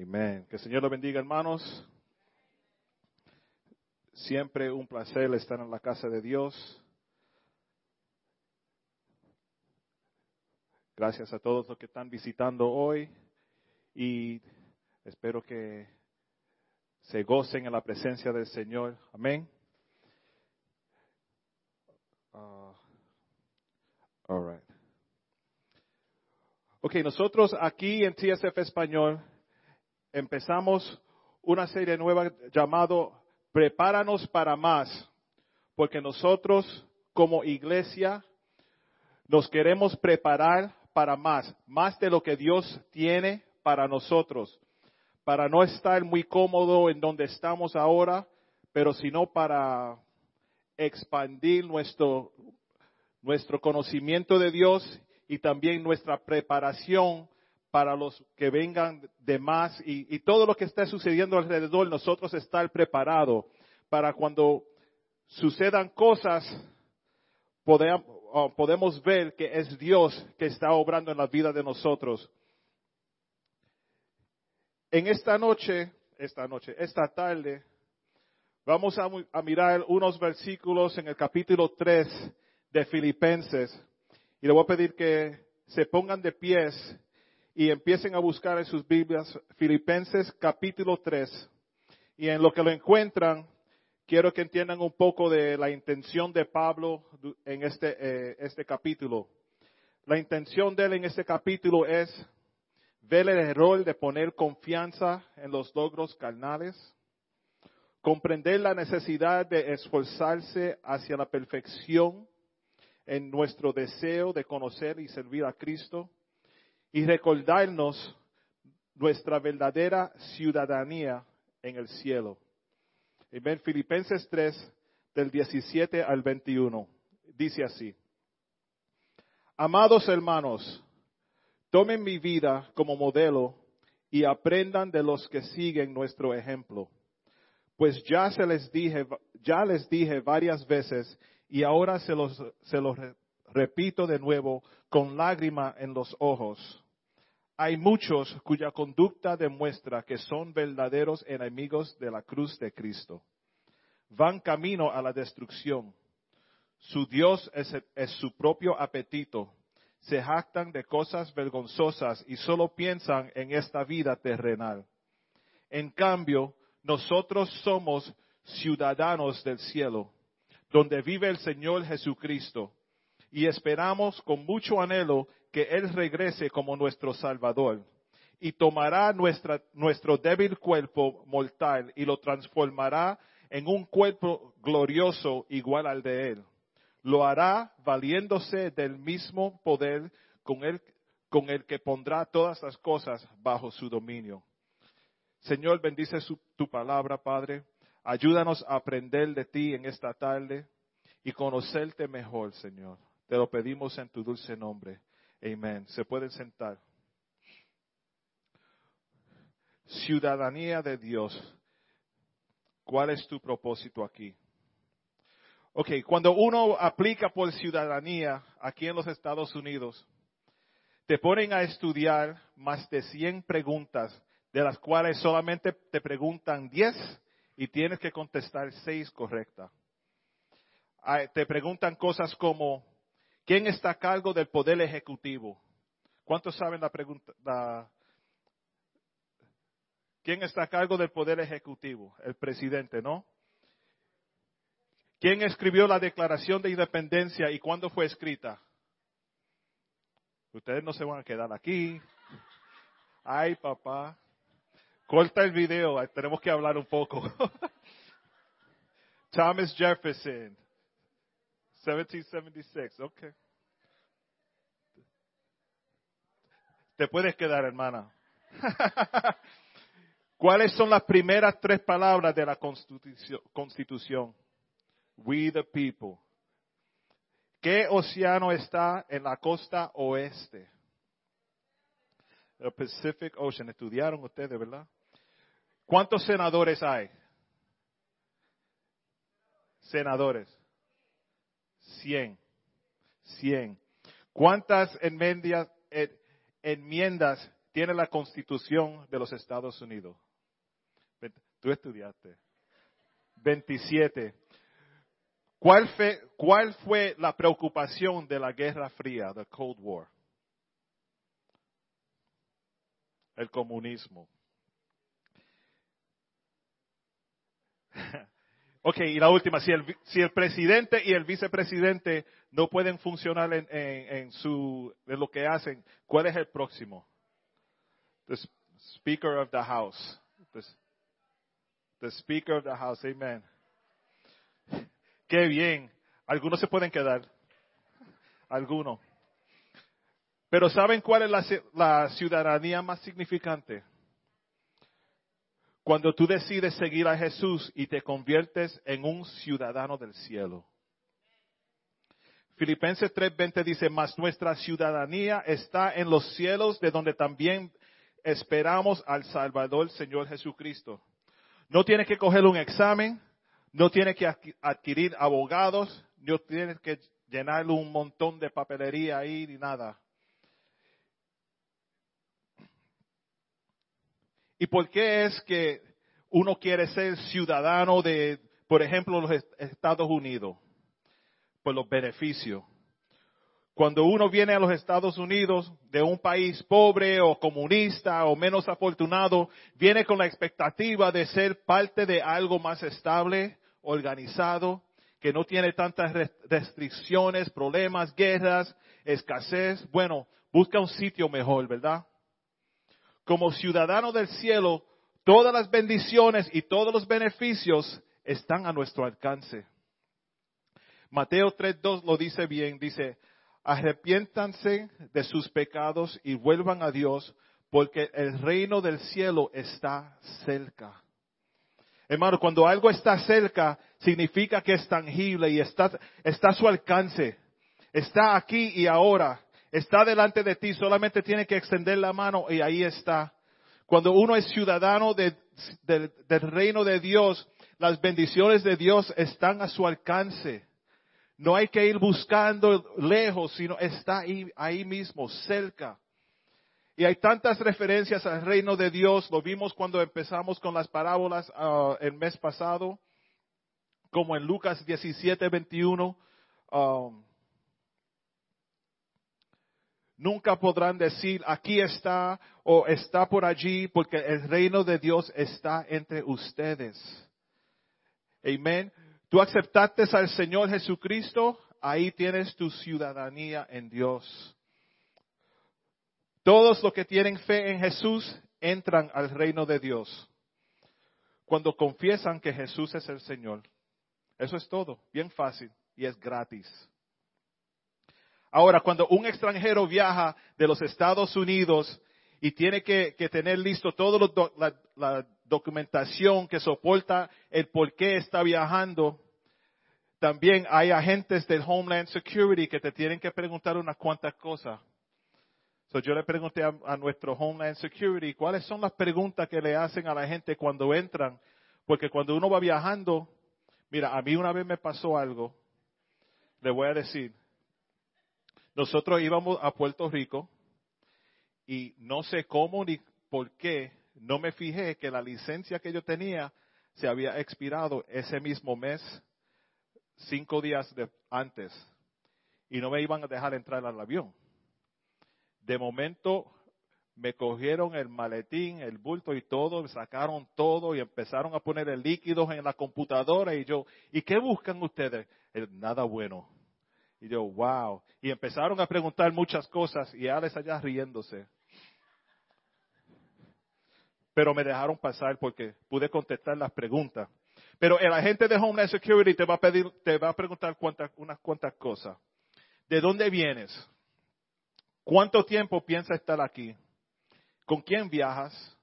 Amén. Que el Señor lo bendiga, hermanos. Siempre un placer estar en la casa de Dios. Gracias a todos los que están visitando hoy y espero que se gocen en la presencia del Señor. Amén. Uh, all. Ok, nosotros aquí en TSF Español empezamos una serie nueva llamado Prepáranos para más, porque nosotros como iglesia nos queremos preparar para más, más de lo que Dios tiene para nosotros, para no estar muy cómodo en donde estamos ahora, pero sino para expandir nuestro, nuestro conocimiento de Dios y también nuestra preparación para los que vengan de más y, todo lo que está sucediendo alrededor, nosotros estar preparados para cuando sucedan cosas, podemos, podemos ver que es Dios que está obrando en la vida de nosotros. En esta noche, esta noche, esta tarde, vamos a, a mirar unos versículos en el capítulo 3 de Filipenses. Y le voy a pedir que se pongan de pies y empiecen a buscar en sus Biblias Filipenses capítulo 3. Y en lo que lo encuentran, quiero que entiendan un poco de la intención de Pablo en este, eh, este capítulo. La intención de él en este capítulo es ver el rol de poner confianza en los logros carnales, comprender la necesidad de esforzarse hacia la perfección en nuestro deseo de conocer y servir a Cristo, y recordarnos nuestra verdadera ciudadanía en el cielo. En Filipenses 3, del 17 al 21. Dice así. Amados hermanos, tomen mi vida como modelo y aprendan de los que siguen nuestro ejemplo. Pues ya se les dije, ya les dije varias veces y ahora se los, se los repito de nuevo, con lágrima en los ojos. Hay muchos cuya conducta demuestra que son verdaderos enemigos de la cruz de Cristo. Van camino a la destrucción. Su Dios es, es su propio apetito. Se jactan de cosas vergonzosas y solo piensan en esta vida terrenal. En cambio, nosotros somos ciudadanos del cielo, donde vive el Señor Jesucristo y esperamos con mucho anhelo que Él regrese como nuestro Salvador y tomará nuestra, nuestro débil cuerpo mortal y lo transformará en un cuerpo glorioso igual al de Él. Lo hará valiéndose del mismo poder con el, con el que pondrá todas las cosas bajo su dominio. Señor, bendice tu palabra, Padre. Ayúdanos a aprender de ti en esta tarde y conocerte mejor, Señor. Te lo pedimos en tu dulce nombre. Amén. Se pueden sentar. Ciudadanía de Dios. ¿Cuál es tu propósito aquí? Ok, cuando uno aplica por ciudadanía aquí en los Estados Unidos, te ponen a estudiar más de 100 preguntas, de las cuales solamente te preguntan 10 y tienes que contestar 6 correctas. Te preguntan cosas como, ¿Quién está a cargo del poder ejecutivo? ¿Cuántos saben la pregunta? ¿Quién está a cargo del poder ejecutivo? El presidente, ¿no? ¿Quién escribió la Declaración de Independencia y cuándo fue escrita? Ustedes no se van a quedar aquí. Ay, papá. Corta el video, tenemos que hablar un poco. Thomas Jefferson, 1776, ok. Te puedes quedar, hermana. ¿Cuáles son las primeras tres palabras de la constitución? We the people. ¿Qué océano está en la costa oeste? El Pacific Ocean. Estudiaron ustedes, ¿verdad? ¿Cuántos senadores hay? Senadores. Cien. Cien. ¿Cuántas enmiendas, enmiendas tiene la constitución de los Estados Unidos? Tú estudiaste. 27. ¿Cuál fue, ¿Cuál fue la preocupación de la Guerra Fría, the Cold War? El comunismo. ok, y la última, si el, si el presidente y el vicepresidente no pueden funcionar en, en, su, en lo que hacen, ¿cuál es el próximo? The Speaker of the House. The, the Speaker of the House, amen. Qué bien. Algunos se pueden quedar. Algunos. Pero ¿saben cuál es la, la ciudadanía más significante? Cuando tú decides seguir a Jesús y te conviertes en un ciudadano del cielo. Filipenses 3:20 dice, mas nuestra ciudadanía está en los cielos, de donde también esperamos al Salvador, Señor Jesucristo. No tienes que coger un examen, no tienes que adquirir abogados, no tienes que llenar un montón de papelería ahí ni nada. ¿Y por qué es que uno quiere ser ciudadano de, por ejemplo, los Estados Unidos? Por los beneficios. Cuando uno viene a los Estados Unidos de un país pobre o comunista o menos afortunado, viene con la expectativa de ser parte de algo más estable, organizado, que no tiene tantas restricciones, problemas, guerras, escasez. Bueno, busca un sitio mejor, ¿verdad? Como ciudadano del cielo, todas las bendiciones y todos los beneficios están a nuestro alcance. Mateo 3.2 lo dice bien, dice, arrepiéntanse de sus pecados y vuelvan a Dios, porque el reino del cielo está cerca. Hermano, cuando algo está cerca, significa que es tangible y está, está a su alcance. Está aquí y ahora. Está delante de ti. Solamente tiene que extender la mano y ahí está. Cuando uno es ciudadano del reino de Dios, las bendiciones de Dios están a su alcance. No hay que ir buscando lejos, sino está ahí, mismo, cerca. Y hay tantas referencias al reino de Dios, lo vimos cuando empezamos con las parábolas uh, el mes pasado, como en Lucas 17, 21. Um, nunca podrán decir, aquí está o está por allí, porque el reino de Dios está entre ustedes. Amén. Tú aceptaste al Señor Jesucristo, ahí tienes tu ciudadanía en Dios. Todos los que tienen fe en Jesús entran al reino de Dios cuando confiesan que Jesús es el Señor. Eso es todo, bien fácil y es gratis. Ahora, cuando un extranjero viaja de los Estados Unidos y tiene que, tener listo toda la, documentación que soporta el por qué está viajando. También hay agentes del Homeland Security que te tienen que preguntar unas cuantas cosas. yo le pregunté a, nuestro Homeland Security cuáles son las preguntas que le hacen a la gente cuando entran. Porque cuando uno va viajando, mira, a mí una vez me pasó algo, le voy a decir. Nosotros íbamos a Puerto Rico y no sé cómo ni por qué no me fijé que la licencia que yo tenía se había expirado ese mismo mes, cinco días antes, y no me iban a dejar entrar al avión. De momento me cogieron el maletín, el bulto y todo, sacaron todo y empezaron a poner el líquido en la computadora y yo, ¿y qué buscan ustedes? nada bueno. Y yo, wow. Y empezaron a preguntar muchas cosas y Alex allá riéndose pero me dejaron pasar porque pude contestar las preguntas. Pero el agente de Homeland Security te va a pedir, te va a preguntar unas cuantas cosas. ¿De dónde vienes? ¿Cuánto tiempo piensas estar aquí? ¿Con quién viajas?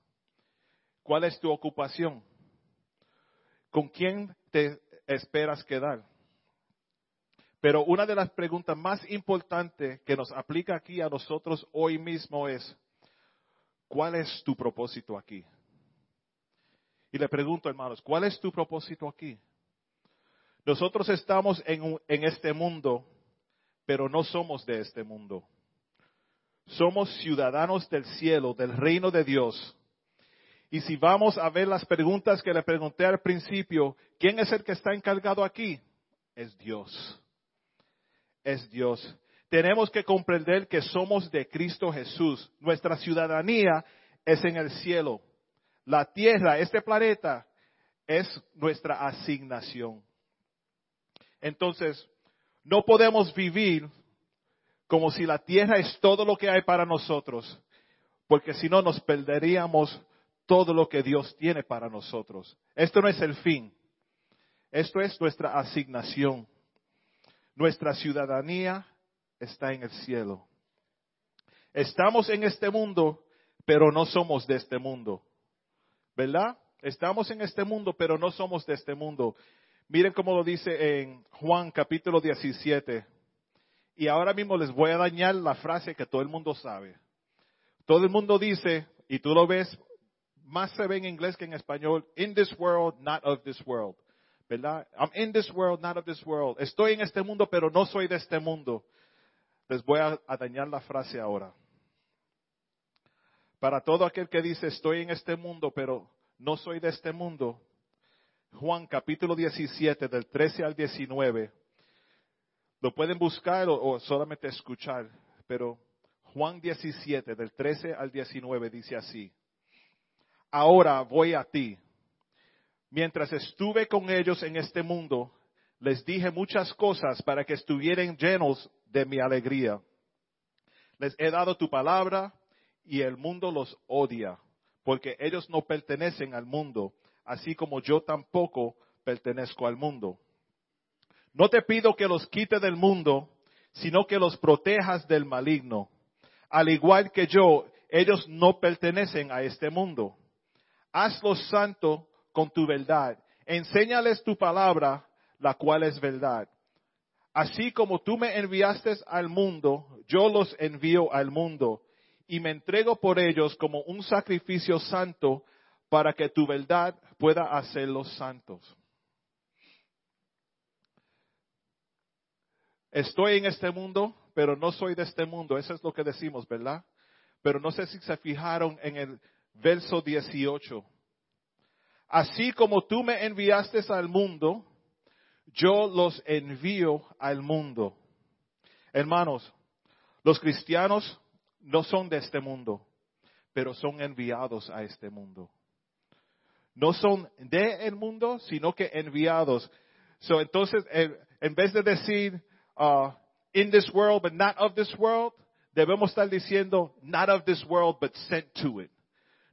¿Cuál es tu ocupación? ¿Con quién te esperas quedar? Pero una de las preguntas más importantes que nos aplica aquí a nosotros hoy mismo es, ¿cuál es tu propósito aquí? Y le pregunto, hermanos, ¿cuál es tu propósito aquí? Nosotros estamos en, en este mundo, pero no somos de este mundo. somos ciudadanos del cielo, del reino de Dios. Y si vamos a ver las preguntas que le pregunté al principio, ¿quién es el que está encargado aquí? Es Dios. Es Dios. Tenemos que comprender que somos de Cristo Jesús. Nuestra ciudadanía es en el cielo. La tierra, este planeta, es nuestra asignación. Entonces, no podemos vivir como si la tierra es todo lo que hay para nosotros, porque si no nos perderíamos todo lo que Dios tiene para nosotros. Esto no es el fin, esto es nuestra asignación. Nuestra ciudadanía está en el cielo. Estamos en este mundo, pero no somos de este mundo. ¿Verdad? Estamos en este mundo, pero no somos de este mundo. Miren cómo lo dice en Juan capítulo 17. Y ahora mismo les voy a dañar la frase que todo el mundo sabe. Todo el mundo dice, y tú lo ves, más se ve en inglés que en español, in this world, not of this world. ¿Verdad? I'm in this world, not of this world. Estoy en este mundo, pero no soy de este mundo. Les voy a, a dañar la frase ahora. Para todo aquel que dice, estoy en este mundo, pero no soy de este mundo, Juan capítulo 17, del 13 al 19, lo pueden buscar o, solamente escuchar, pero Juan 17, del 13 al 19, dice así. Ahora voy a ti. Mientras estuve con ellos en este mundo, les dije muchas cosas para que estuvieran llenos de mi alegría. Les he dado tu palabra y el mundo los odia, porque ellos no pertenecen al mundo, así como yo tampoco pertenezco al mundo. No te pido que los quite del mundo, sino que los protejas del maligno. Al igual que yo, ellos no pertenecen a este mundo. Hazlos santo con tu verdad. Enséñales tu palabra, la cual es verdad. Así como tú me enviaste al mundo, yo los envío al mundo y me entrego por ellos como un sacrificio santo para que tu verdad pueda hacerlos santos. Estoy en este mundo, pero no soy de este mundo. Eso es lo que decimos, ¿verdad? Pero no sé si se fijaron en el verso 18. Así como tú me enviaste al mundo, yo los envío al mundo. Hermanos, los cristianos no son de este mundo, pero son enviados a este mundo. No son de el mundo, sino que enviados. So, entonces, en vez de decir, uh, in this world but not of this world, debemos estar diciendo not of this world but sent to it.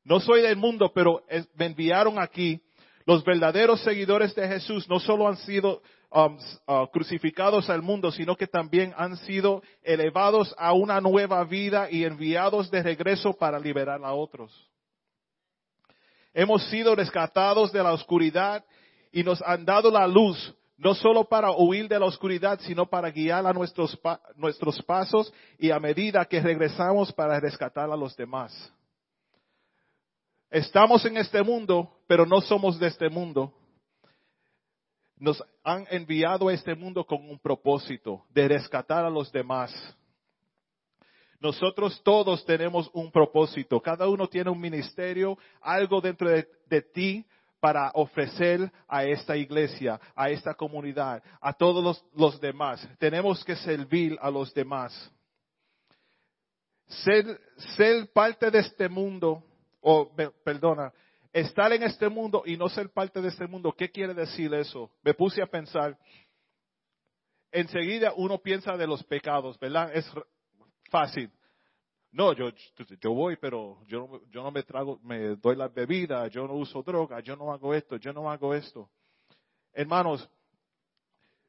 No soy del mundo, pero me enviaron aquí. Los verdaderos seguidores de Jesús no solo han sido um, uh, crucificados al mundo, sino que también han sido elevados a una nueva vida y enviados de regreso para liberar a otros. Hemos sido rescatados de la oscuridad y nos han dado la luz no solo para huir de la oscuridad, sino para guiar a nuestros, nuestros pasos y a medida que regresamos para rescatar a los demás. Estamos en este mundo, pero no somos de este mundo. Nos han enviado a este mundo con un propósito de rescatar a los demás. Nosotros todos tenemos un propósito. Cada uno tiene un ministerio, algo dentro de, ti para ofrecer a esta iglesia, a esta comunidad, a todos los, demás. Tenemos que servir a los demás. Ser parte de este mundo, o perdona, estar en este mundo y no ser parte de este mundo, ¿qué quiere decir eso? Me puse a pensar, enseguida uno piensa de los pecados, ¿verdad? Es fácil. No, yo, yo voy, pero yo, no me trago, me doy la bebida, yo no uso droga, yo no hago esto, yo no hago esto. Hermanos,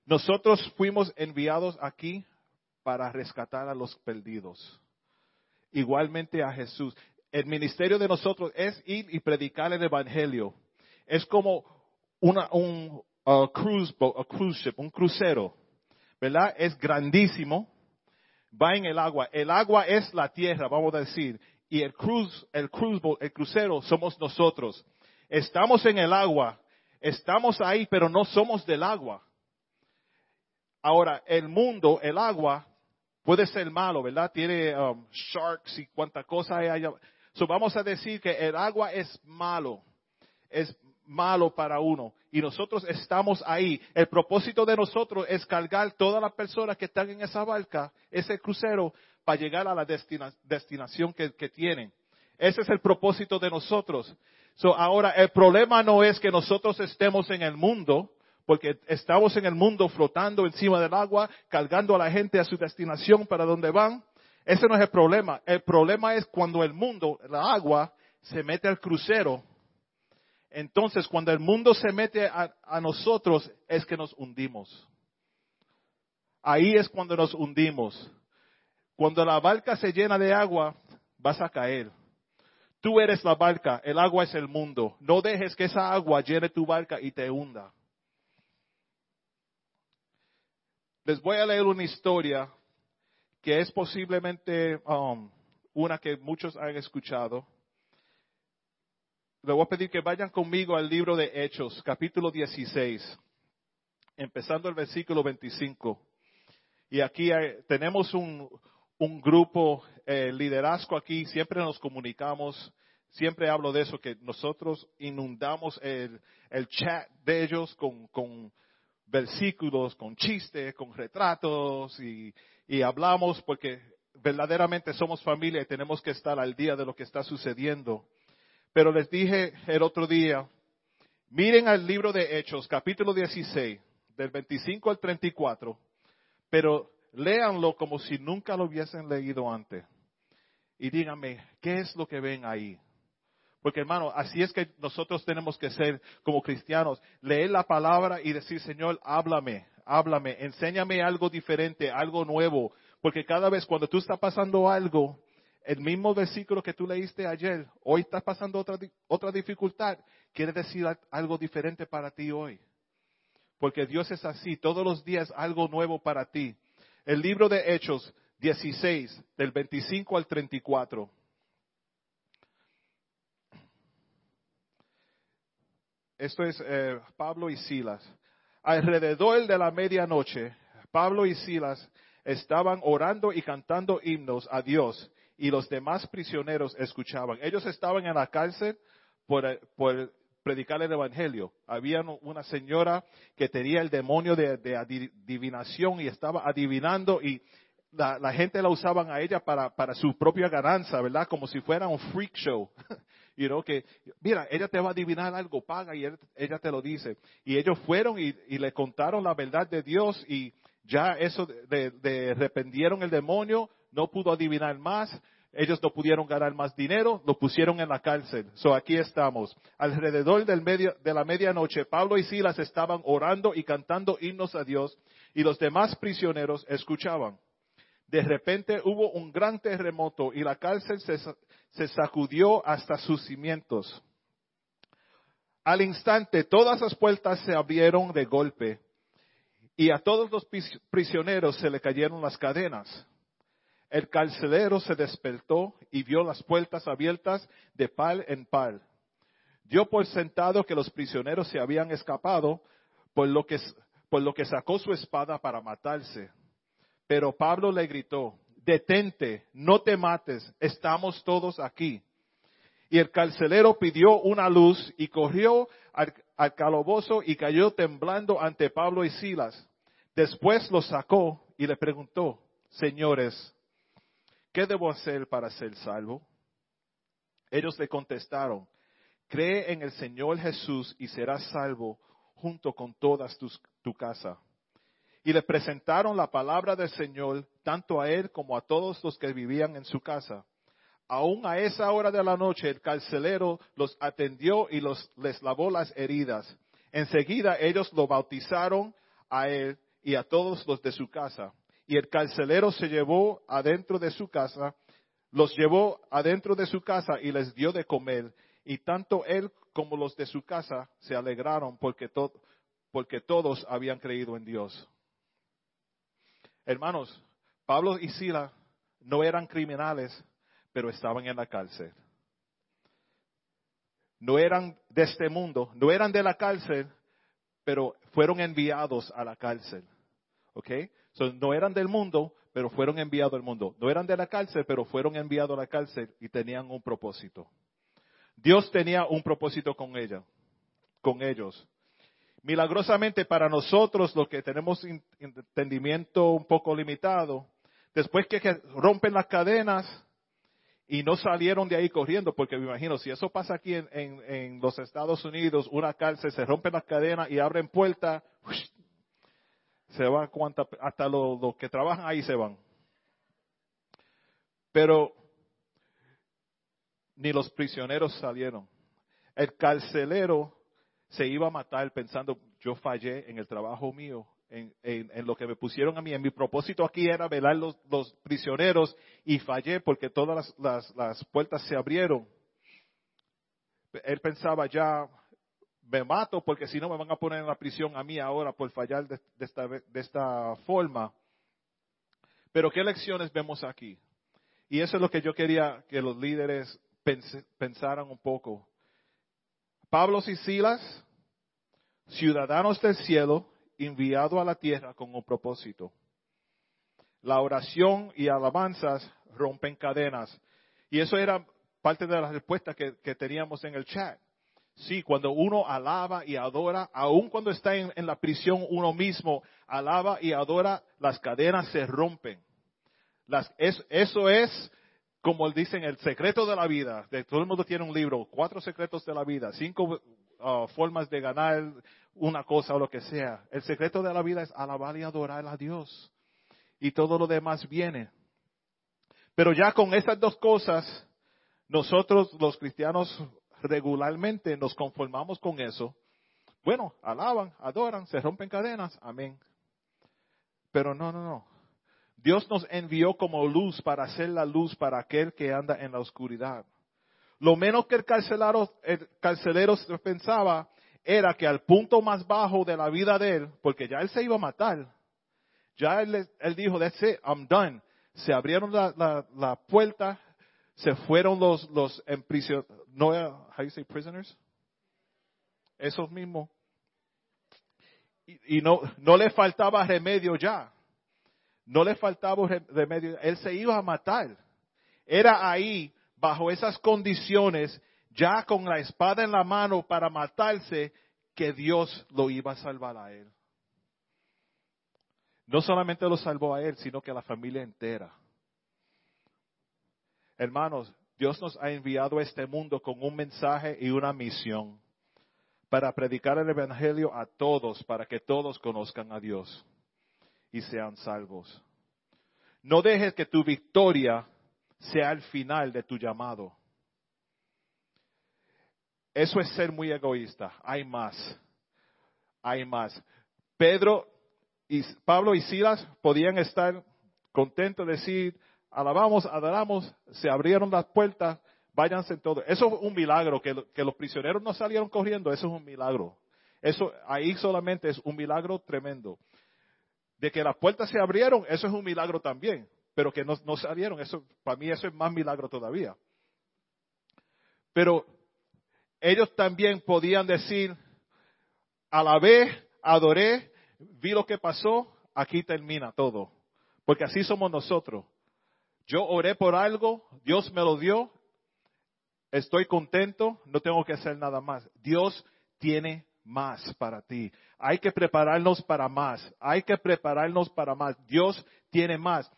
nosotros fuimos enviados aquí para rescatar a los perdidos. Igualmente a Jesús. El ministerio de nosotros es ir y predicar el evangelio. Es como una, un cruise boat, cruise ship, un crucero, ¿verdad? Es grandísimo va en el agua. El agua es la tierra, vamos a decir, y el cruz, el el crucero somos nosotros. Estamos en el agua, estamos ahí, pero no somos del agua. Ahora, el mundo, el agua, puede ser malo, ¿verdad? Tiene um, sharks y cuánta cosa hay allá. So vamos a decir que el agua es malo, es malo para uno. Y nosotros estamos ahí. El propósito de nosotros es cargar todas las personas que están en esa barca, ese crucero, para llegar a la destinación que, que tienen. Ese es el propósito de nosotros. So, ahora, el problema no es que nosotros estemos en el mundo, porque estamos en el mundo flotando encima del agua, cargando a la gente a su destinación para donde van. Ese no es el problema. El problema es cuando el mundo, la agua, se mete al crucero. Entonces, cuando el mundo se mete a, nosotros, es que nos hundimos. Ahí es cuando nos hundimos. Cuando la barca se llena de agua, vas a caer. Tú eres la barca, el agua es el mundo. No dejes que esa agua llene tu barca y te hunda. Les voy a leer una historia que es posiblemente um, una que muchos han escuchado. Les voy a pedir que vayan conmigo al libro de Hechos, capítulo 16, empezando el versículo 25. Y aquí tenemos un, un grupo, eh, liderazgo aquí, siempre nos comunicamos, siempre hablo de eso, que nosotros inundamos el, chat de ellos con, versículos, con chistes, con retratos y, y hablamos porque verdaderamente somos familia y tenemos que estar al día de lo que está sucediendo. Pero les dije el otro día, miren al libro de Hechos, capítulo 16, del 25 al 34, pero léanlo como si nunca lo hubiesen leído antes. Y díganme, ¿qué es lo que ven ahí? Porque hermano, así es que nosotros tenemos que ser como cristianos, leer la palabra y decir, Señor, háblame, háblame, enséñame algo diferente, algo nuevo. Porque cada vez cuando tú estás pasando algo, el mismo versículo que tú leíste ayer, hoy estás pasando otra, otra dificultad, quiere decir algo diferente para ti hoy. Porque Dios es así, todos los días algo nuevo para ti. El libro de Hechos 16, del 25 al 34. Esto es eh, Pablo y Silas. Alrededor de la medianoche, Pablo y Silas estaban orando y cantando himnos a Dios y los demás prisioneros escuchaban. Ellos estaban en la cárcel por, predicar el Evangelio. Había una señora que tenía el demonio de, adivinación y estaba adivinando y la, gente la usaban a ella para, para su propia ganancia, ¿verdad? Como si fuera un freak show. you know, que, mira, ella te va a adivinar algo, paga y ella te lo dice. Y ellos fueron y, le contaron la verdad de Dios y ya eso de, de, el demonio, no pudo adivinar más, ellos no pudieron ganar más dinero, lo pusieron en la cárcel. So aquí estamos. Alrededor del medio, de la medianoche, Pablo y Silas estaban orando y cantando himnos a Dios y los demás prisioneros escuchaban. De repente hubo un gran terremoto y la cárcel se, sacudió hasta sus cimientos. Al instante todas las puertas se abrieron de golpe y a todos los prisioneros se le cayeron las cadenas. El carcelero se despertó y vio las puertas abiertas de par en par. Dio por sentado que los prisioneros se habían escapado, por lo que, por lo que sacó su espada para matarse. Pero Pablo le gritó, detente, no te mates, estamos todos aquí. Y el carcelero pidió una luz y corrió al, al, calabozo y cayó temblando ante Pablo y Silas. Después lo sacó y le preguntó, señores, ¿qué debo hacer para ser salvo? Ellos le contestaron, cree en el Señor Jesús y serás salvo junto con toda tu casa. Y le presentaron la palabra del Señor tanto a él como a todos los que vivían en su casa. Aún a esa hora de la noche el carcelero los atendió y los, les lavó las heridas. Enseguida ellos lo bautizaron a él y a todos los de su casa y el carcelero se llevó adentro de su casa, los llevó adentro de su casa y les dio de comer. Y tanto él como los de su casa se alegraron porque, porque todos habían creído en Dios. Hermanos, Pablo y Sila no eran criminales, pero estaban en la cárcel. No eran de este mundo, no eran de la cárcel, pero fueron enviados a la cárcel. ¿Ok? no eran del mundo, pero fueron enviados al mundo. No eran de la cárcel, pero fueron enviados a la cárcel y tenían un propósito. Dios tenía un propósito con ella, con ellos. Milagrosamente para nosotros, los que tenemos entendimiento un poco limitado, después que rompen las cadenas y no salieron de ahí corriendo, porque me imagino, si eso pasa aquí en, los Estados Unidos, una cárcel, se rompen las cadenas y abren puertas, se van hasta los que trabajan ahí se van. Pero ni los prisioneros salieron. El carcelero se iba a matar pensando, yo fallé en el trabajo mío, en, lo que me pusieron a mí. En mi propósito aquí era velar los, los prisioneros y fallé porque todas las, puertas se abrieron. Él pensaba ya, me mato porque si no me van a poner en la prisión a mí ahora por fallar de, esta, de esta forma. Pero ¿qué lecciones vemos aquí? Y eso es lo que yo quería que los líderes pensaran un poco. Pablo y Silas, ciudadanos del cielo, enviados a la tierra con un propósito. La oración y alabanzas rompen cadenas. Y eso era parte de la respuesta que, teníamos en el chat. Sí, cuando uno alaba y adora, aun cuando está en, la prisión uno mismo, alaba y adora, las cadenas se rompen. Eso es como dicen, el secreto de la vida. De, todo el mundo tiene un libro, cuatro secretos de la vida, cinco uh, formas de ganar una cosa o lo que sea. El secreto de la vida es alabar y adorar a Dios. Y todo lo demás viene. Pero ya con estas dos cosas, nosotros los cristianos regularmente nos conformamos con eso. Bueno, alaban, adoran, se rompen cadenas, amén. Pero no, no, no. Dios nos envió como luz para hacer la luz para aquel que anda en la oscuridad. Lo menos que el carcelero, el carcelero pensaba era que al punto más bajo de la vida de él, porque ya él se iba a matar, ya él, dijo, that's it, I'm done. Se abrieron la, puerta, se fueron los, los no, how you say prisoners? Esos mismos. Y, y no, no le faltaba remedio ya. No le faltaba remedio. Él se iba a matar. Era ahí, bajo esas condiciones, ya con la espada en la mano para matarse, que Dios lo iba a salvar a él. No solamente lo salvó a él, sino que a la familia entera. Hermanos, Dios nos ha enviado a este mundo con un mensaje y una misión para predicar el Evangelio a todos, para que todos conozcan a Dios y sean salvos. No dejes que tu victoria sea el final de tu llamado. Eso es ser muy egoísta. Hay más. Hay más. Pedro y Pablo y Silas podían estar contentos de decir, alabamos, adoramos, se abrieron las puertas, váyanse todo. Eso es un milagro, que, que los prisioneros no salieron corriendo, eso es un milagro. Eso ahí solamente es un milagro tremendo. De que las puertas se abrieron, eso es un milagro también. Pero que no, no salieron, eso, para mí eso es más milagro todavía. Pero ellos también podían decir, alabé, adoré, vi lo que pasó, aquí termina todo. Porque así somos nosotros. Yo oré por algo, Dios me lo dio, estoy contento, no tengo que hacer nada más. Dios tiene más para ti. Hay que prepararnos para más. Hay que prepararnos para más. Dios tiene más.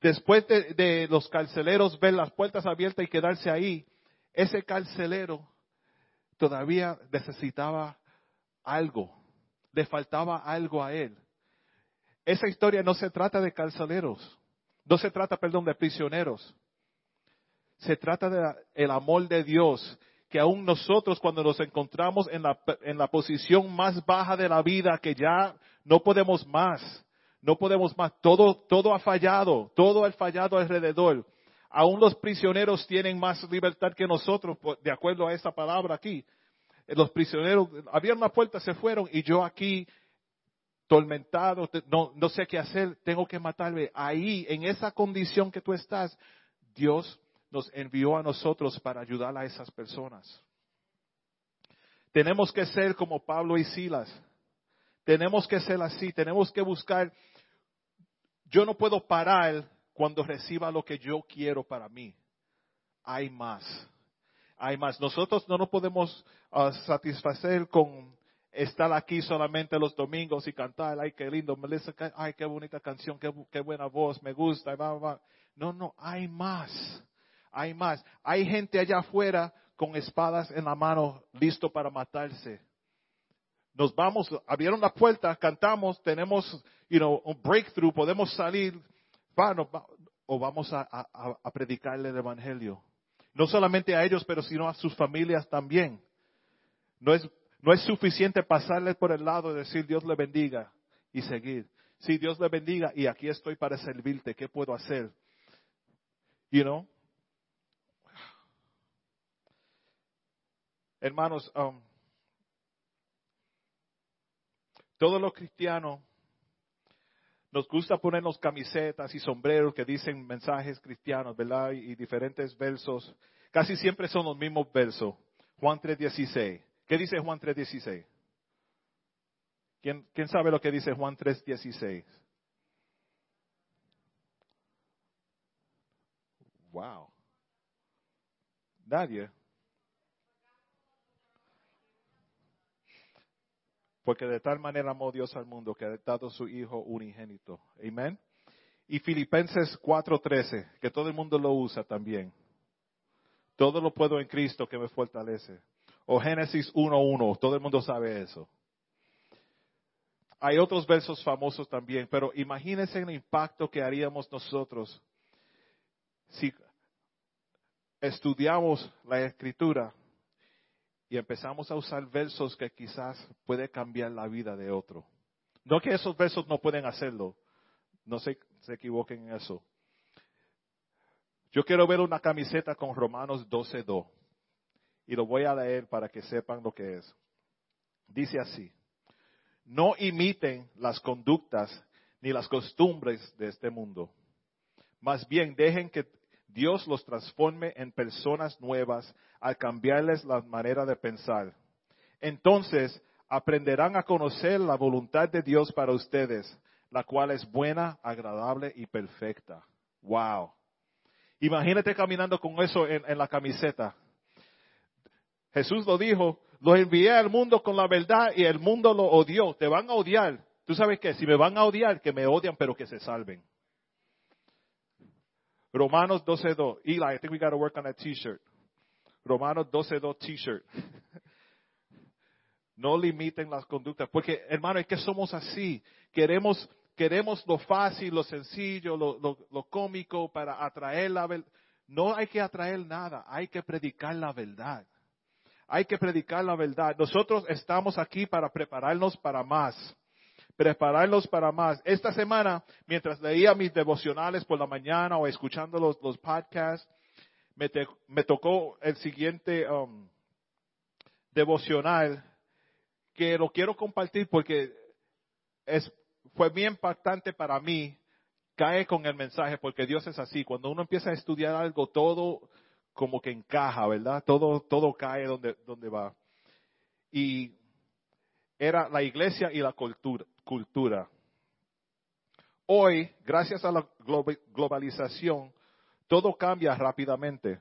Después de, los carceleros ver las puertas abiertas y quedarse ahí, ese carcelero todavía necesitaba algo. Le faltaba algo a él. Esa historia no se trata de carceleros. No se trata, perdón, de prisioneros. Se trata del amor de Dios que aún nosotros cuando nos encontramos en la, en la posición más baja de la vida, que ya no podemos más, no podemos más, todo, todo ha fallado, todo ha fallado alrededor. Aún los prisioneros tienen más libertad que nosotros, de acuerdo a esa palabra aquí. Los prisioneros abrieron la puerta, se fueron y yo aquí tormentado, no, no sé qué hacer, tengo que matarme. Ahí, en esa condición que tú estás, Dios nos envió a nosotros para ayudar a esas personas. Tenemos que ser como Pablo y Silas. Tenemos que ser así. Tenemos que buscar. yo no puedo parar cuando reciba lo que yo quiero para mí. Hay más. Hay más. Nosotros no nos podemos ah, satisfacer con estar aquí solamente los domingos y cantar, ay, qué lindo, Melissa, ay, qué bonita canción, qué, buena voz, me gusta, No, no, hay más, hay más. Hay gente allá afuera con espadas en la mano, listo para matarse. Nos vamos, abrieron la puerta, cantamos, tenemos, you know, un breakthrough, podemos salir, o vamos a, a predicarle el evangelio. No solamente a ellos, pero sino a sus familias también. No es no es suficiente pasarle por el lado y decir Dios le bendiga y seguir. Sí, Dios le bendiga y aquí estoy para servirte. ¿Qué puedo hacer? You know? Hermanos, um, todos los cristianos nos gusta ponernos camisetas y sombreros que dicen mensajes cristianos, ¿verdad? Y, diferentes versos. Casi siempre son los mismos versos. Juan 3:16. ¿Qué dice Juan 3.16? ¿Quién, ¿Quién sabe lo que dice Juan 3.16? Wow. Nadie. Porque de tal manera amó Dios al mundo que ha dado su Hijo unigénito. Amén. Y Filipenses 4:13, que todo el mundo lo usa también. Todo lo puedo en Cristo que me fortalece o Génesis 1.1, todo el mundo sabe eso. Hay otros versos famosos también, pero imagínense el impacto que haríamos nosotros si estudiamos la escritura y empezamos a usar versos que quizás puede cambiar la vida de otro. No que esos versos no pueden hacerlo, no se, se equivoquen en eso. Yo quiero ver una camiseta con Romanos 12.2 y lo voy a leer para que sepan lo que es. Dice así, no imiten las conductas ni las costumbres de este mundo. Más bien dejen que Dios los transforme en personas nuevas al cambiarles la manera de pensar. Entonces aprenderán a conocer la voluntad de Dios para ustedes, la cual es buena, agradable y perfecta. Wow. Imagínate caminando con eso en, la camiseta. Jesús lo dijo, los envié al mundo con la verdad y el mundo lo odió. Te van a odiar. ¿Tú sabes qué? Si me van a odiar, que me odian, pero que se salven. Romanos 12.2. Eli, I think we got to work on that t-shirt. Romanos 12.2 t-shirt. no limiten las conductas. Porque, hermano, es que somos así. Queremos, queremos lo fácil, lo sencillo, lo, lo, lo cómico para atraer la verdad. No hay que atraer nada, hay que predicar la verdad. Hay que predicar la verdad. Nosotros estamos aquí para prepararnos para más. Prepararnos para más. Esta semana, mientras leía mis devocionales por la mañana o escuchando los, podcasts, me, tocó el siguiente um, devocional que lo quiero compartir porque es, fue bien impactante para mí cae con el mensaje, porque Dios es así. Cuando uno empieza a estudiar algo, todo como que encaja, ¿verdad? Todo, todo cae donde, donde va. Y era la iglesia y la cultura. Cultura. Hoy, gracias a la globalización, todo cambia rápidamente.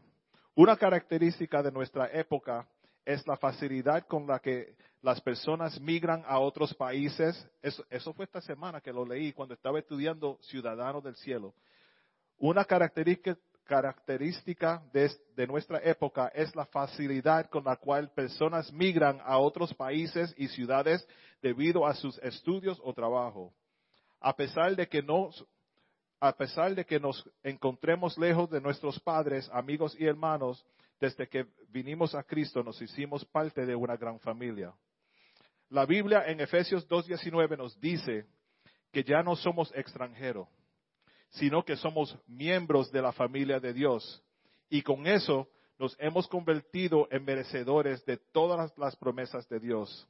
Una característica de nuestra época es la facilidad con la que las personas migran a otros países. Eso, fue esta semana que lo leí cuando estaba estudiando Ciudadanos del Cielo. Una característica, característica de, nuestra época es la facilidad con la cual personas migran a otros países y ciudades debido a sus estudios o trabajo. A pesar de que nos, a pesar de que nos encontremos lejos de nuestros padres, amigos y hermanos, desde que vinimos a Cristo nos hicimos parte de una gran familia. La Biblia en Efesios 2.19 nos dice que ya no somos extranjeros sino que somos miembros de la familia de Dios. Y con eso nos hemos convertido en merecedores de todas las promesas de Dios.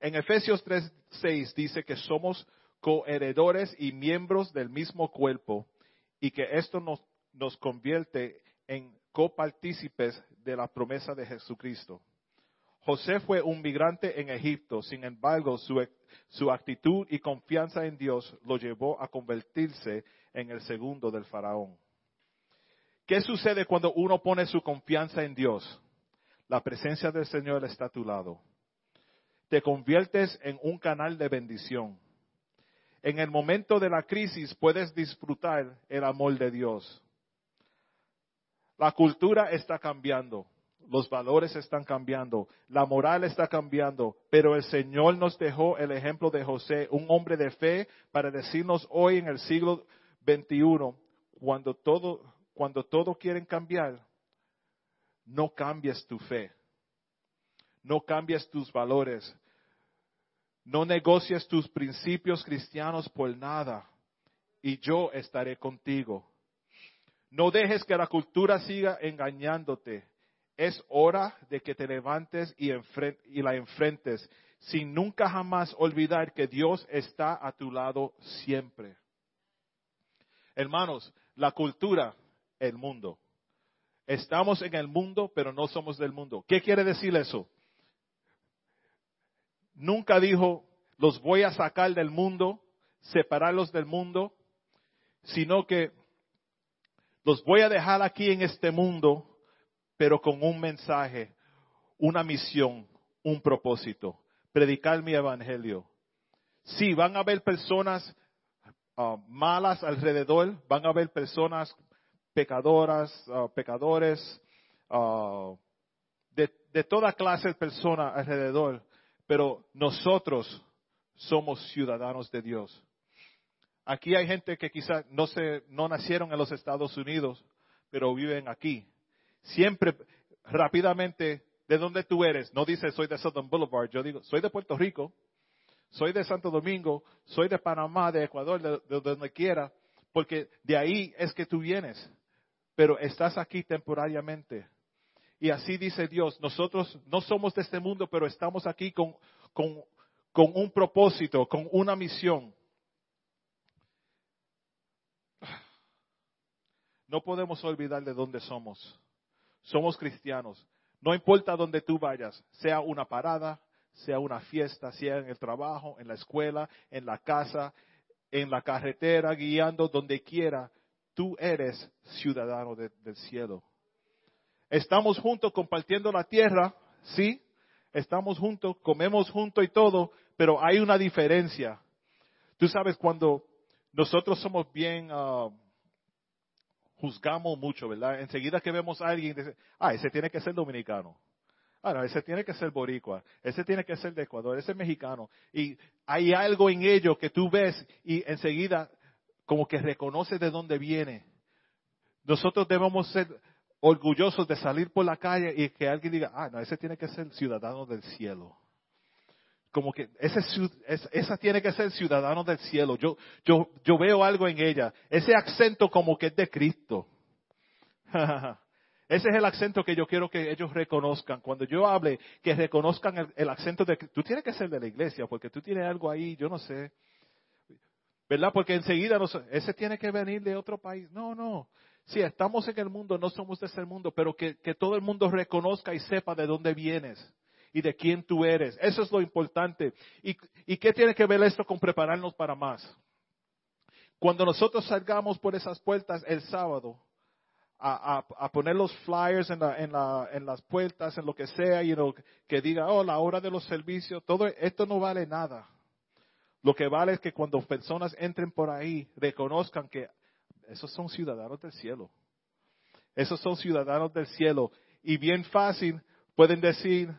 En Efesios 3:6 dice que somos coheredores y miembros del mismo cuerpo y que esto nos, nos convierte en copartícipes de la promesa de Jesucristo. José fue un migrante en Egipto, sin embargo, su, actitud y confianza en Dios lo llevó a convertirse en el segundo del faraón. ¿Qué sucede cuando uno pone su confianza en Dios? La presencia del Señor está a tu lado. Te conviertes en un canal de bendición. En el momento de la crisis puedes disfrutar el amor de Dios. La cultura está cambiando los valores están cambiando, la moral está cambiando, pero el Señor nos dejó el ejemplo de José, un hombre de fe, para decirnos hoy en el siglo XXI, cuando todo, cuando todo quieren cambiar, no cambies tu fe, no cambies tus valores, no negocies tus principios cristianos por nada, y yo estaré contigo. No dejes que la cultura siga engañándote es hora de que te levantes y, la enfrentes sin nunca jamás olvidar que Dios está a tu lado siempre. Hermanos, la cultura, el mundo. Estamos en el mundo, pero no somos del mundo. ¿Qué quiere decir eso? Nunca dijo, los voy a sacar del mundo, separarlos del mundo, sino que los voy a dejar aquí en este mundo pero con un mensaje, una misión, un propósito, predicar mi evangelio. Sí, van a haber personas ah, malas alrededor, van a haber personas pecadoras, ah, pecadores, ah, de, de toda clase de personas alrededor, pero nosotros somos ciudadanos de Dios. Aquí hay gente que quizás no, se, no nacieron en los Estados Unidos, pero viven aquí siempre rápidamente, ¿de dónde tú eres? No dice soy de Southern Boulevard, yo digo, soy de Puerto Rico, soy de Santo Domingo, soy de Panamá, de Ecuador, de, donde quiera, porque de ahí es que tú vienes, pero estás aquí temporariamente. Y así dice Dios, nosotros no somos de este mundo, pero estamos aquí con, con, con un propósito, con una misión. No podemos olvidar de dónde somos somos cristianos. No importa dónde tú vayas, sea una parada, sea una fiesta, sea en el trabajo, en la escuela, en la casa, en la carretera, guiando, donde quiera, tú eres ciudadano del cielo. Estamos juntos compartiendo la tierra, sí, estamos juntos, comemos juntos y todo, pero hay una diferencia. Tú sabes, cuando nosotros somos bien... Ah, juzgamos mucho, ¿verdad? Enseguida que vemos a alguien, dice, ah, ese tiene que ser dominicano. Ah, no, ese tiene que ser boricua, ese tiene que ser de Ecuador, ese es mexicano. Y hay algo en ello que tú ves y enseguida como que reconoces de dónde viene. Nosotros debemos ser orgullosos de salir por la calle y que alguien diga, ah, no, ese tiene que ser ciudadano del cielo como que ese, esa tiene que ser ciudadano del cielo. Yo, yo, yo veo algo en ella. Ese acento como que es de Cristo. Ese es el acento que yo quiero que ellos reconozcan. Cuando yo hable, que reconozcan el, acento de Cristo. Tú tienes que ser de la iglesia porque tú tienes algo ahí, yo no sé. ¿Verdad? Porque enseguida ese tiene que venir de otro país. No, no. Si estamos en el mundo, no somos de ese mundo, pero que, que todo el mundo reconozca y sepa de dónde vienes y de quién tú eres. Eso es lo importante. ¿Y, y qué tiene que ver esto con prepararnos para más? Cuando nosotros salgamos por esas puertas el sábado, a, a, poner los flyers en, la, en, la, en, las puertas, en lo que sea, y que diga, oh, la hora de los servicios, todo esto no vale nada. Lo que vale es que cuando personas entren por ahí, reconozcan que esos son ciudadanos del cielo. Esos son ciudadanos del cielo. Y bien fácil pueden decir,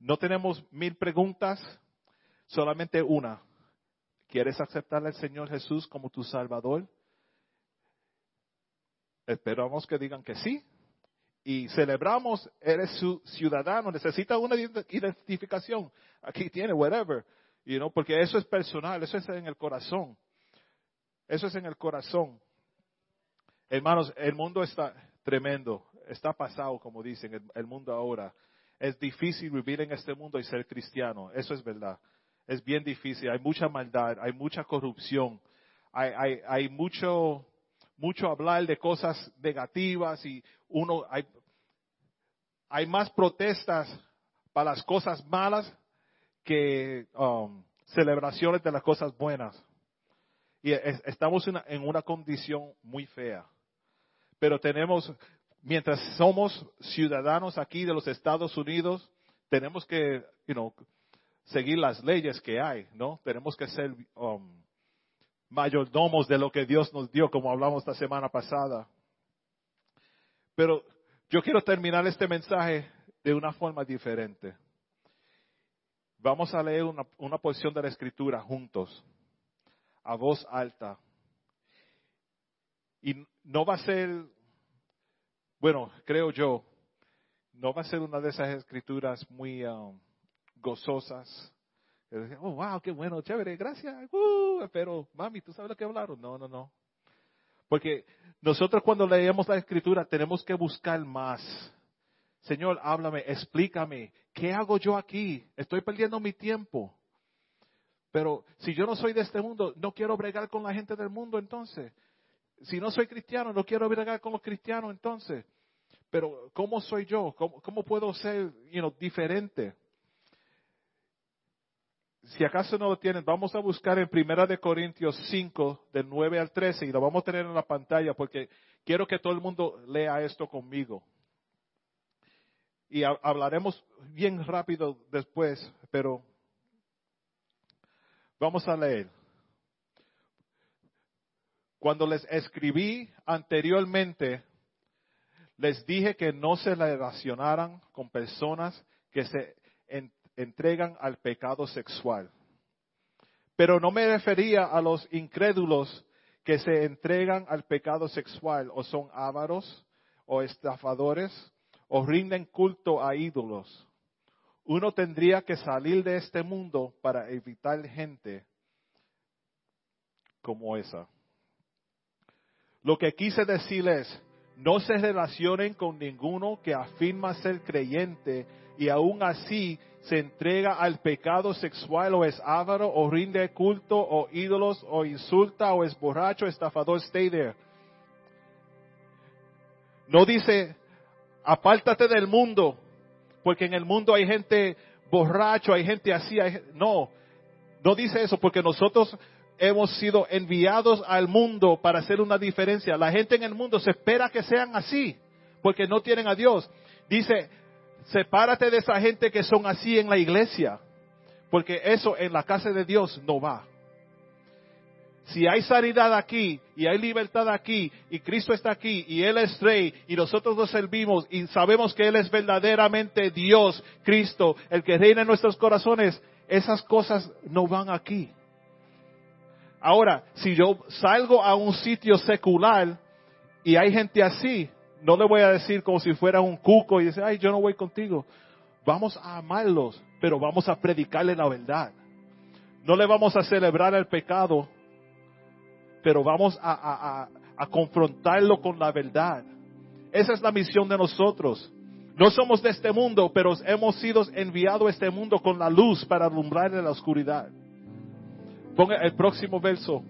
no tenemos mil preguntas, solamente una. ¿Quieres aceptar al Señor Jesús como tu Salvador? Esperamos que digan que sí. Y celebramos, eres su ciudadano, necesita una identificación. Aquí tiene, whatever. You know, porque eso es personal, eso es en el corazón. Eso es en el corazón. Hermanos, el mundo está tremendo, está pasado, como dicen, el mundo ahora es difícil vivir en este mundo y ser cristiano. Eso es verdad. Es bien difícil. Hay mucha maldad, hay mucha corrupción, hay, hay, mucho, mucho hablar de cosas negativas y uno, hay, hay más protestas para las cosas malas que um, celebraciones de las cosas buenas. Y estamos en una condición muy fea. Pero tenemos, mientras somos ciudadanos aquí de los Estados Unidos, tenemos que, you know, seguir las leyes que hay, ¿no? Tenemos que ser um, mayordomos de lo que Dios nos dio, como hablamos la semana pasada. Pero yo quiero terminar este mensaje de una forma diferente. Vamos a leer una, una porción de la escritura juntos, a voz alta. Y no va a ser, bueno, creo yo, no va a ser una de esas escrituras muy um, gozosas. Oh, wow, qué bueno, chévere, gracias. Uh, pero, mami, ¿tú sabes lo que hablaron? No, no, no. Porque nosotros cuando leemos la escritura tenemos que buscar más. Señor, háblame, explícame, ¿qué hago yo aquí? Estoy perdiendo mi tiempo. Pero si yo no soy de este mundo, no quiero bregar con la gente del mundo entonces. Si no soy cristiano, no quiero bregar con los cristianos entonces. Pero ¿cómo soy yo? ¿Cómo, puedo ser diferente? Si acaso no lo tienen, vamos a buscar en Primera de Corintios 5, del 9 al 13, y lo vamos a tener en la pantalla porque quiero que todo el mundo lea esto conmigo. Y hablaremos bien rápido después, pero vamos a leer. Cuando les escribí anteriormente, les dije que no se relacionaran con personas que se entregan al pecado sexual. Pero no me refería a los incrédulos que se entregan al pecado sexual o son ávaros o estafadores o rinden culto a ídolos. Uno tendría que salir de este mundo para evitar gente como esa. Lo que quise decirles no se relacionen con ninguno que afirma ser creyente y aún así se entrega al pecado sexual o es ávaro o rinde culto o ídolos o insulta o es borracho, estafador, stay there. No dice, apártate del mundo, porque en el mundo hay gente borracho, hay gente así, no, no dice eso, porque nosotros hemos sido enviados al mundo para hacer una diferencia. La gente en el mundo se espera que sean así, porque no tienen a Dios. Dice, sepárate de esa gente que son así en la iglesia, porque eso en la casa de Dios no va. Si hay sanidad aquí y hay libertad aquí y Cristo está aquí y Él es rey y nosotros lo servimos y sabemos que Él es verdaderamente Dios, Cristo, el que reina en nuestros corazones, esas cosas no van aquí. Ahora, si yo salgo a un sitio secular y hay gente así, no le voy a decir como si fuera un cuco y dice, ay, yo no voy contigo. Vamos a amarlos, pero vamos a predicarle la verdad. No le vamos a celebrar el pecado, pero vamos a, a confrontarlo con la verdad. Esa es la misión de nosotros. No somos de este mundo, pero hemos sido enviados a este mundo con la luz para alumbrar en la oscuridad. Ponga el próximo verso.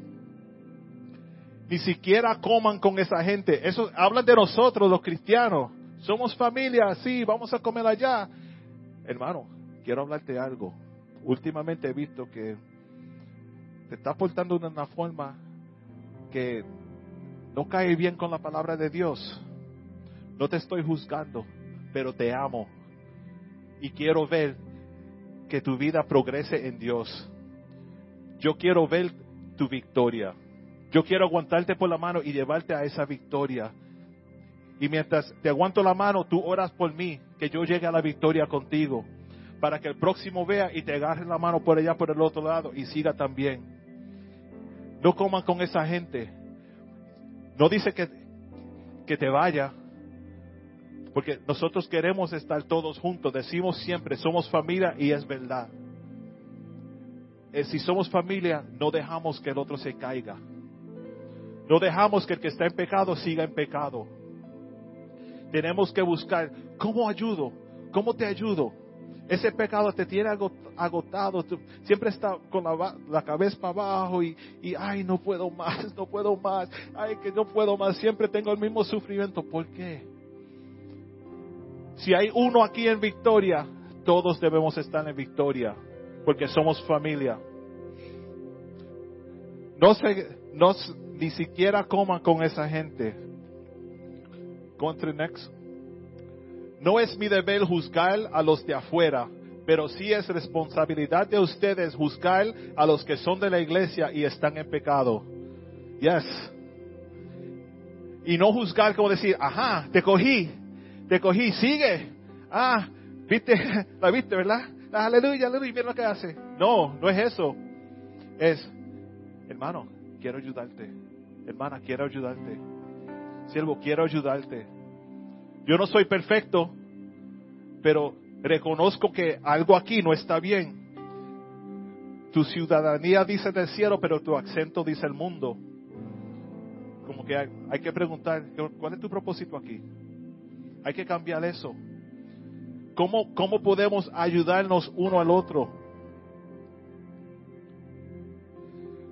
Ni siquiera coman con esa gente. Eso hablan de nosotros, los cristianos. Somos familia, sí, vamos a comer allá. Hermano, quiero hablarte algo. Últimamente he visto que te estás portando de una forma que no cae bien con la palabra de Dios. No te estoy juzgando, pero te amo. Y quiero ver que tu vida progrese en Dios yo quiero ver tu victoria. Yo quiero aguantarte por la mano y llevarte a esa victoria. Y mientras te aguanto la mano, tú oras por mí, que yo llegue a la victoria contigo, para que el próximo vea y te agarre la mano por allá, por el otro lado, y siga también. No coman con esa gente. No dice que, que te vaya, porque nosotros queremos estar todos juntos. Decimos siempre, somos familia y es verdad. Si somos familia, no dejamos que el otro se caiga. No dejamos que el que está en pecado siga en pecado. Tenemos que buscar cómo ayudo, cómo te ayudo. Ese pecado te tiene agotado, siempre está con la, cabeza para abajo y, ay, no puedo más, no puedo más, ay, que no puedo más, siempre tengo el mismo sufrimiento. ¿Por qué? Si hay uno aquí en victoria, todos debemos estar en victoria, porque somos familia. No se, no, ni siquiera coman con esa gente. Contra next. No es mi deber juzgar a los de afuera, pero sí es responsabilidad de ustedes juzgar a los que son de la iglesia y están en pecado. Yes. Y no juzgar como decir, ajá, te cogí, te cogí, sigue. Ah, viste, la viste, ¿verdad? Aleluya, aleluya, mira lo que hace. No, no es eso. Es, hermano, quiero ayudarte. Hermana, quiero ayudarte. Siervo, quiero ayudarte. Yo no soy perfecto, pero reconozco que algo aquí no está bien. Tu ciudadanía dice del cielo, pero tu acento dice el mundo. Como que hay, que preguntar, ¿cuál es tu propósito aquí? Hay que cambiar eso. ¿Cómo, ¿Cómo podemos ayudarnos uno al otro?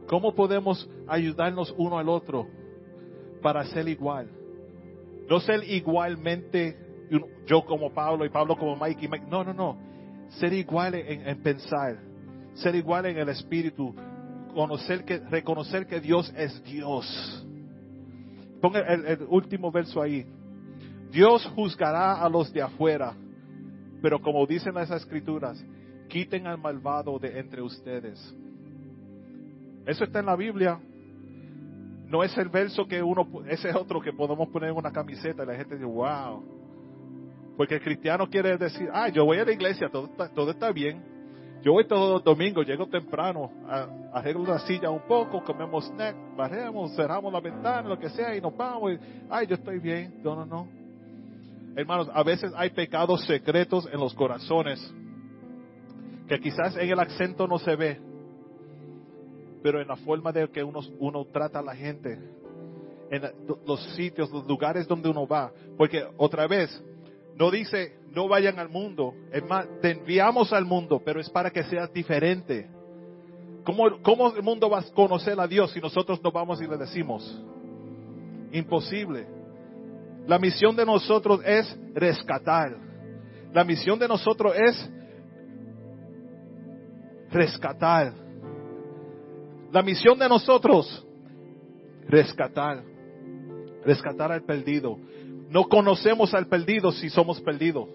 ¿Cómo podemos ayudarnos uno al otro para ser igual? No ser igualmente yo como Pablo y Pablo como Mike y Mike. No, no, no. Ser igual en, pensar, ser igual en el espíritu, conocer que, reconocer que Dios es Dios. Ponga el, el último verso ahí. Dios juzgará a los de afuera, pero como dicen las escrituras, quiten al malvado de entre ustedes. Eso está en la Biblia. No es el verso que uno, ese es otro que podemos poner en una camiseta y la gente dice, wow. Porque el cristiano quiere decir, ah, yo voy a la iglesia, todo está, todo está bien. Yo voy todos los domingos, llego temprano, arreglo la silla un poco, comemos snack, barremos, cerramos la ventana, lo que sea, y nos vamos. Y, ay, yo estoy bien. No, no, no. Hermanos, a veces hay pecados secretos en los corazones que quizás en el acento no se ve, pero en la forma de que uno, trata a la gente, en los sitios, los lugares donde uno va. Porque otra vez, no dice, no vayan al mundo. Es más, te enviamos al mundo, pero es para que seas diferente. ¿Cómo, ¿Cómo el mundo va a conocer a Dios si nosotros no vamos y le decimos? Imposible. La misión de nosotros es rescatar. La misión de nosotros es rescatar la misión de nosotros, rescatar, rescatar al perdido. No conocemos al perdido si somos perdidos.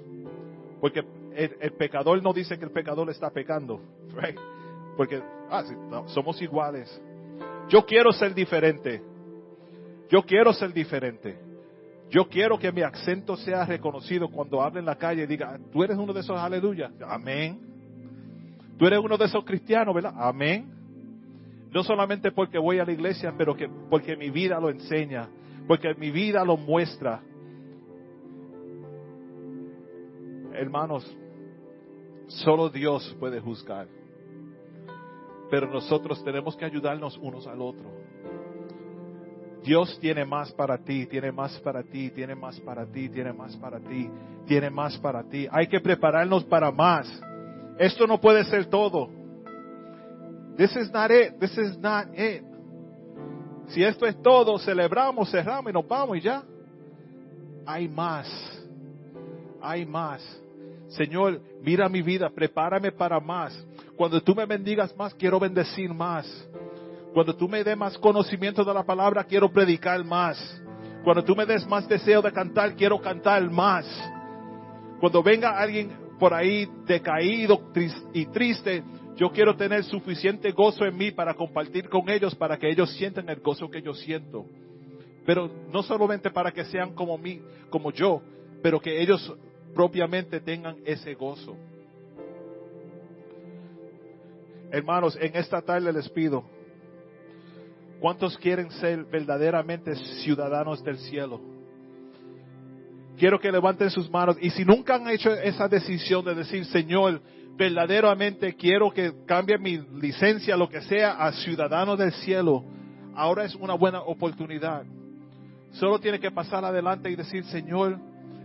Porque el, pecador no dice que el pecador está pecando. Porque ah, somos iguales. Yo quiero ser diferente. Yo quiero ser diferente. Yo quiero que mi acento sea reconocido cuando hable en la calle y diga, tú eres uno de esos aleluya. Amén. Tú eres uno de esos cristianos, ¿verdad? Amén. No solamente porque voy a la iglesia, pero que porque mi vida lo enseña, porque mi vida lo muestra. Hermanos, solo Dios puede juzgar. Pero nosotros tenemos que ayudarnos unos al otro. Dios tiene más para ti, tiene más para ti, tiene más para ti, tiene más para ti, tiene más para ti. Hay que prepararnos para más. Esto no puede ser todo. This is not it. This is not it. Si esto es todo, celebramos, cerramos y nos vamos y ya. Hay más. Hay más. Señor, mira mi vida, prepárame para más. Cuando tú me bendigas más, quiero bendecir más. Cuando tú me des más conocimiento de la palabra, quiero predicar más. Cuando tú me des más deseo de cantar, quiero cantar más. Cuando venga alguien por ahí decaído y triste, yo quiero tener suficiente gozo en mí para compartir con ellos, para que ellos sientan el gozo que yo siento. Pero no solamente para que sean como mí, como yo, pero que ellos propiamente tengan ese gozo. Hermanos, en esta tarde les pido, ¿cuántos quieren ser verdaderamente ciudadanos del cielo? Quiero que levanten sus manos y si nunca han hecho esa decisión de decir, Señor, verdaderamente quiero que cambie mi licencia, lo que sea, a ciudadano del cielo, ahora es una buena oportunidad. Solo tiene que pasar adelante y decir, Señor,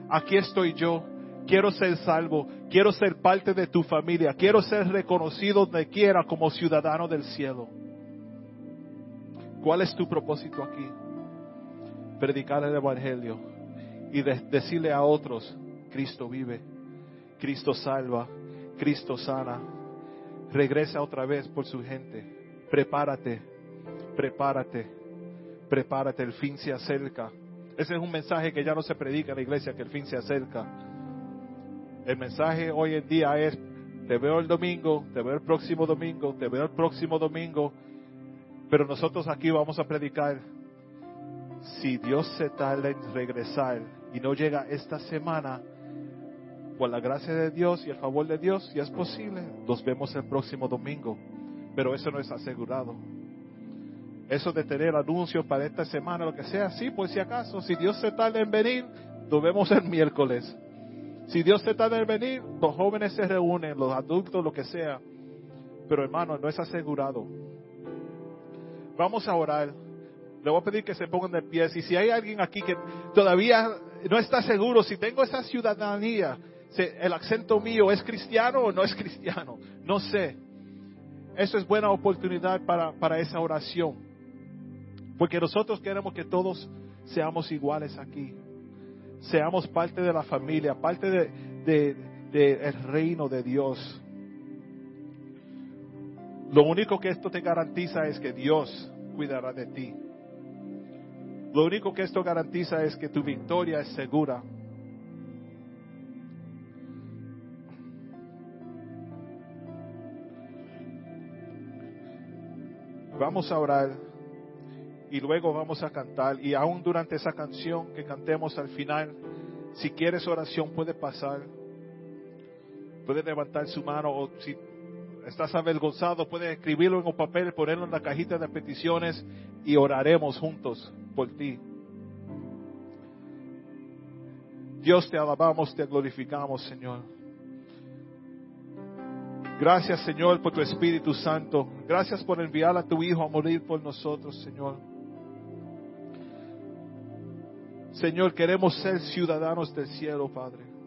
aquí estoy yo, quiero ser salvo, quiero ser parte de tu familia, quiero ser reconocido donde quiera como ciudadano del cielo. ¿Cuál es tu propósito aquí? Predicar el Evangelio y decirle a otros, Cristo vive, Cristo salva, Cristo sana. Regresa otra vez por su gente. Prepárate, prepárate, prepárate, el fin se acerca. Ese es un mensaje que ya no se predica en la iglesia, que el fin se acerca. El mensaje hoy en día es, te veo el domingo, te veo el próximo domingo, te veo el próximo domingo, pero nosotros aquí vamos a predicar, si Dios se tarda en regresar y no llega esta semana, por la gracia de Dios y el favor de Dios, si es posible, nos vemos el próximo domingo. Pero eso no es asegurado. Eso de tener anuncios para esta semana, lo que sea, sí, pues si acaso, si Dios se tarda en venir, nos vemos el miércoles. Si Dios se tarda en venir, los jóvenes se reúnen, los adultos, lo que sea. Pero hermano, no es asegurado. Vamos a orar. Le voy a pedir que se pongan de pie. Y si hay alguien aquí que todavía no está seguro si tengo esa ciudadanía, el acento mío es cristiano o no es cristiano. No sé. Eso es buena oportunidad para, para esa oración. Porque nosotros queremos que todos seamos iguales aquí. Seamos parte de la familia, parte del de, de, reino de Dios. Lo único que esto te garantiza es que Dios cuidará de ti. Lo único que esto garantiza es que tu victoria es segura. Vamos a orar y luego vamos a cantar. Y aún durante esa canción que cantemos al final, si quieres oración puede pasar, puede levantar su mano o si estás avergonzado puede escribirlo en un papel, ponerlo en la cajita de peticiones y oraremos juntos por ti. Dios te alabamos, te glorificamos, Señor. Gracias, Señor, por tu Espíritu Santo. Gracias por enviar a tu Hijo a morir por nosotros, Señor. Señor, queremos ser ciudadanos del cielo, Padre.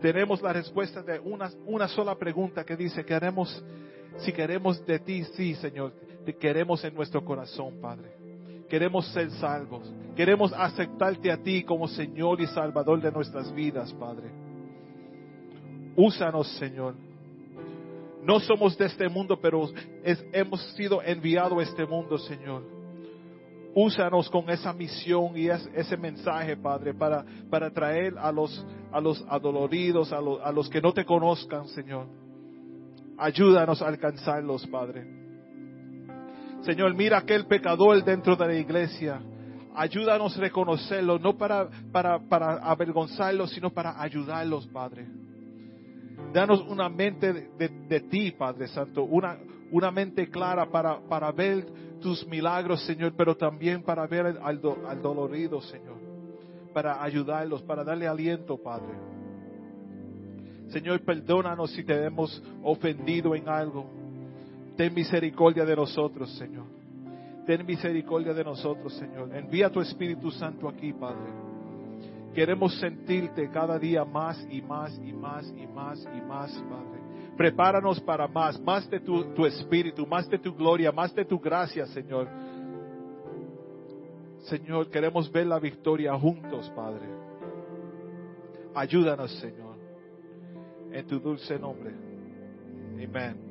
Tenemos la respuesta de una, una sola pregunta que dice, queremos, si queremos de ti, sí, Señor, te queremos en nuestro corazón, Padre. Queremos ser salvos. Queremos aceptarte a ti como Señor y Salvador de nuestras vidas, Padre. Úsanos, Señor. No somos de este mundo, pero hemos sido enviados a este mundo, Señor. Úsanos con esa misión y ese mensaje, Padre, para, para traer a los, a los adoloridos, a los, a los que no te conozcan, Señor. Ayúdanos a alcanzarlos, Padre. Señor, mira aquel pecador dentro de la iglesia. Ayúdanos a reconocerlo, no para, para, para avergonzarlos, sino para ayudarlos, Padre. Danos una mente de, ti, Padre Santo, una, una mente clara para, para ver tus milagros, Señor, pero también para ver al, al dolorido, Señor, para ayudarlos, para darle aliento, Padre. Señor, perdónanos si te hemos ofendido en algo. Ten misericordia de nosotros, Señor. Ten misericordia de nosotros, Señor. Envía tu Espíritu Santo aquí, Padre. Queremos sentirte cada día más y más y más y más y más, Padre. Prepáranos para más, más de tu, tu espíritu, más de tu gloria, más de tu gracia, Señor. Señor, queremos ver la victoria juntos, Padre. Ayúdanos, Señor. En tu dulce nombre. Amén.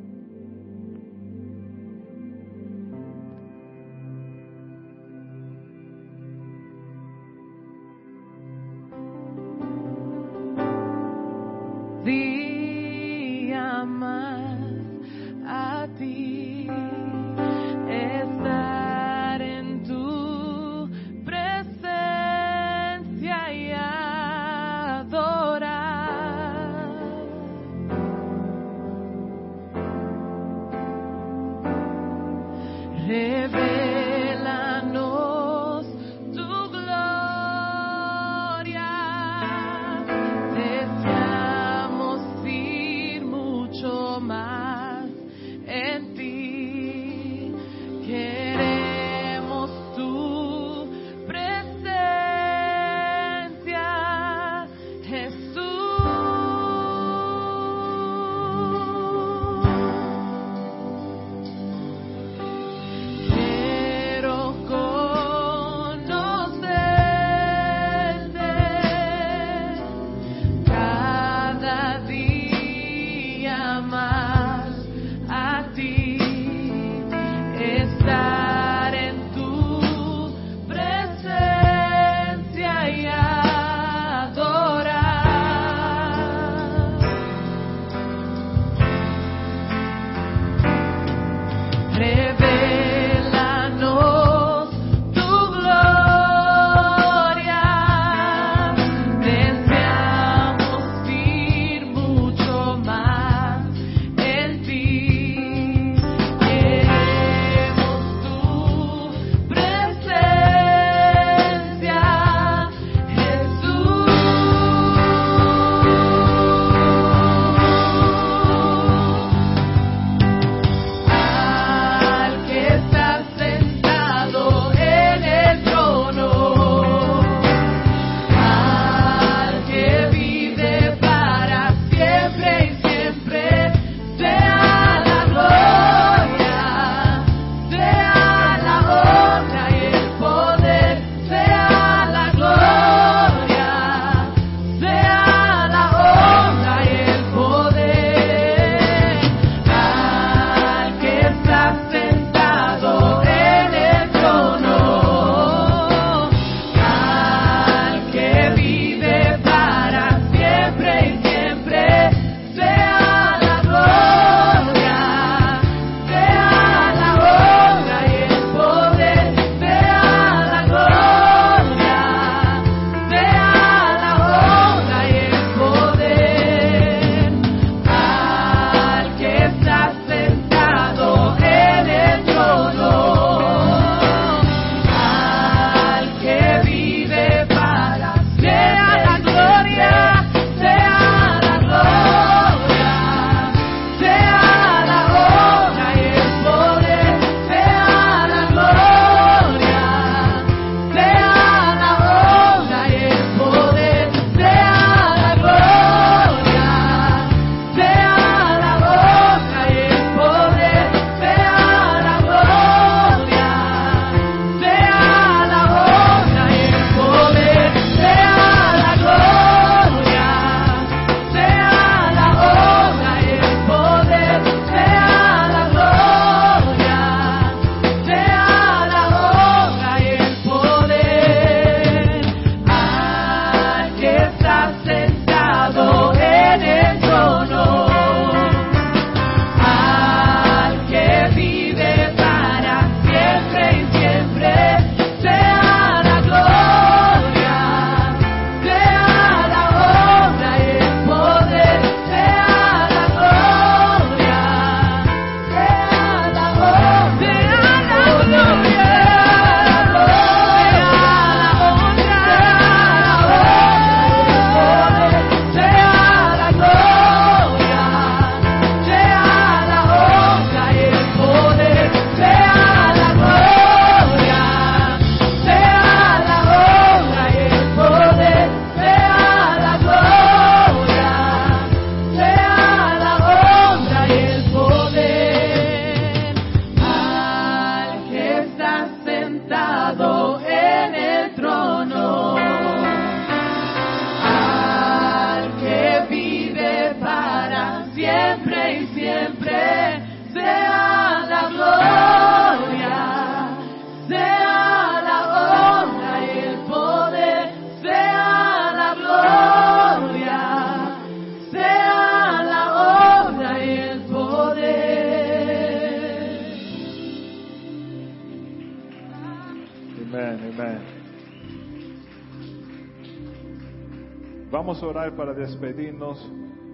Orar para despedirnos,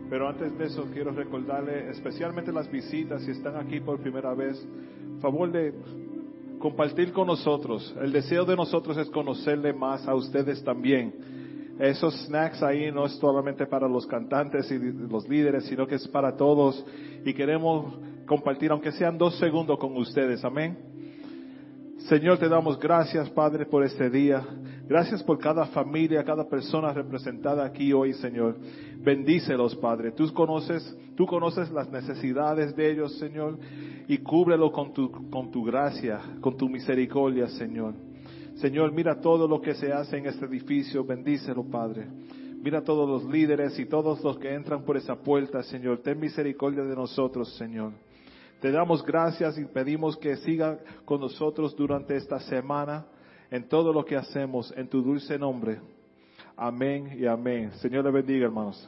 pero antes de eso quiero recordarle especialmente las visitas, si están aquí por primera vez, favor de compartir con nosotros. El deseo de nosotros es conocerle más a ustedes también. Esos snacks ahí no es solamente para los cantantes y los líderes, sino que es para todos y queremos compartir, aunque sean dos segundos con ustedes. Amén. Señor, te damos gracias, Padre, por este día. Gracias por cada familia, cada persona representada aquí hoy, Señor. Bendícelos, Padre. Tú conoces, tú conoces las necesidades de ellos, Señor, y cúbrelo con tu, con tu gracia, con tu misericordia, Señor. Señor, mira todo lo que se hace en este edificio. Bendícelo, Padre. Mira a todos los líderes y todos los que entran por esa puerta, Señor. Ten misericordia de nosotros, Señor. Te damos gracias y pedimos que siga con nosotros durante esta semana en todo lo que hacemos, en tu dulce nombre. Amén y amén. Señor le bendiga, hermanos.